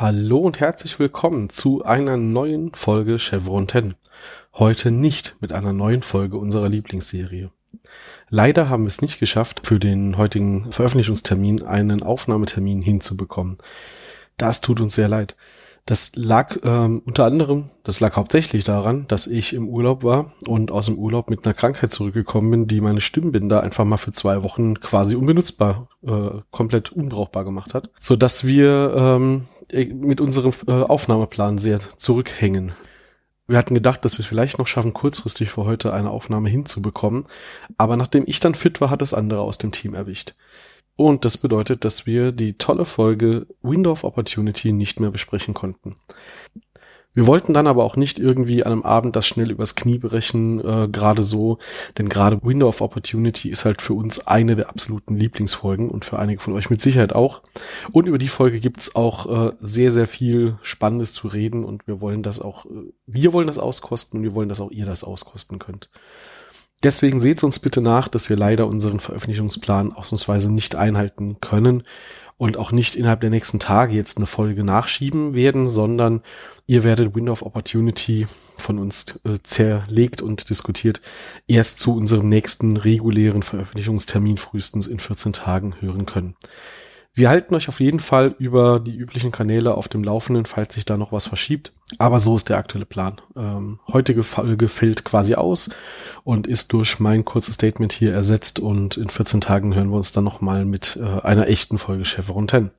Hallo und herzlich willkommen zu einer neuen Folge Chevron 10. Heute nicht mit einer neuen Folge unserer Lieblingsserie. Leider haben wir es nicht geschafft, für den heutigen Veröffentlichungstermin einen Aufnahmetermin hinzubekommen. Das tut uns sehr leid. Das lag ähm, unter anderem, das lag hauptsächlich daran, dass ich im Urlaub war und aus dem Urlaub mit einer Krankheit zurückgekommen bin, die meine Stimmbänder einfach mal für zwei Wochen quasi unbenutzbar, äh, komplett unbrauchbar gemacht hat, so dass wir ähm, mit unserem äh, Aufnahmeplan sehr zurückhängen. Wir hatten gedacht, dass wir es vielleicht noch schaffen, kurzfristig für heute eine Aufnahme hinzubekommen, aber nachdem ich dann fit war, hat es andere aus dem Team erwischt. Und das bedeutet, dass wir die tolle Folge Window of Opportunity nicht mehr besprechen konnten. Wir wollten dann aber auch nicht irgendwie an einem Abend das schnell übers Knie brechen, äh, gerade so, denn gerade Window of Opportunity ist halt für uns eine der absoluten Lieblingsfolgen und für einige von euch mit Sicherheit auch. Und über die Folge gibt's auch äh, sehr, sehr viel Spannendes zu reden und wir wollen das auch, äh, wir wollen das auskosten und wir wollen, dass auch ihr das auskosten könnt. Deswegen seht uns bitte nach, dass wir leider unseren Veröffentlichungsplan ausnahmsweise nicht einhalten können und auch nicht innerhalb der nächsten Tage jetzt eine Folge nachschieben werden, sondern ihr werdet Window of Opportunity von uns äh, zerlegt und diskutiert erst zu unserem nächsten regulären Veröffentlichungstermin frühestens in 14 Tagen hören können. Wir halten euch auf jeden Fall über die üblichen Kanäle auf dem Laufenden, falls sich da noch was verschiebt. Aber so ist der aktuelle Plan. Ähm, heutige Folge fällt quasi aus und ist durch mein kurzes Statement hier ersetzt und in 14 Tagen hören wir uns dann nochmal mit äh, einer echten Folge Chevron 10.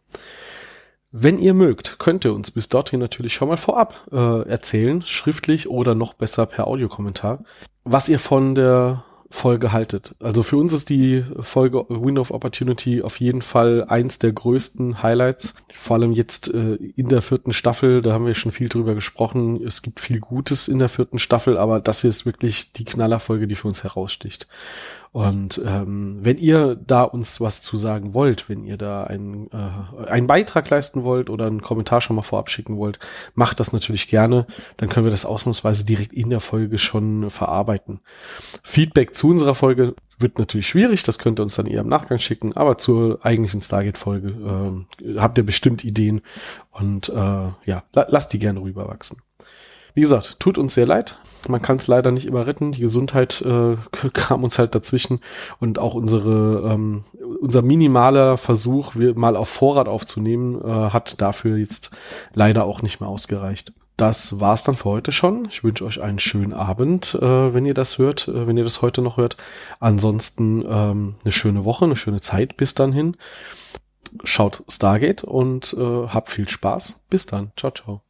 Wenn ihr mögt, könnt ihr uns bis dorthin natürlich schon mal vorab äh, erzählen, schriftlich oder noch besser per Audiokommentar, was ihr von der Folge haltet. Also für uns ist die Folge Window of Opportunity auf jeden Fall eins der größten Highlights. Vor allem jetzt äh, in der vierten Staffel, da haben wir schon viel drüber gesprochen. Es gibt viel Gutes in der vierten Staffel, aber das hier ist wirklich die Knallerfolge, die für uns heraussticht. Und ähm, wenn ihr da uns was zu sagen wollt, wenn ihr da einen, äh, einen Beitrag leisten wollt oder einen Kommentar schon mal vorab schicken wollt, macht das natürlich gerne. Dann können wir das ausnahmsweise direkt in der Folge schon verarbeiten. Feedback zu unserer Folge wird natürlich schwierig, das könnt ihr uns dann eher im Nachgang schicken, aber zur eigentlichen Stargate-Folge äh, habt ihr bestimmt Ideen und äh, ja, la lasst die gerne rüberwachsen. Wie gesagt, tut uns sehr leid. Man kann es leider nicht immer retten. Die Gesundheit äh, kam uns halt dazwischen und auch unsere ähm, unser minimaler Versuch, mal auf Vorrat aufzunehmen, äh, hat dafür jetzt leider auch nicht mehr ausgereicht. Das war's dann für heute schon. Ich wünsche euch einen schönen Abend, äh, wenn ihr das hört, äh, wenn ihr das heute noch hört. Ansonsten ähm, eine schöne Woche, eine schöne Zeit bis dann hin. Schaut Stargate und äh, habt viel Spaß. Bis dann. Ciao, ciao.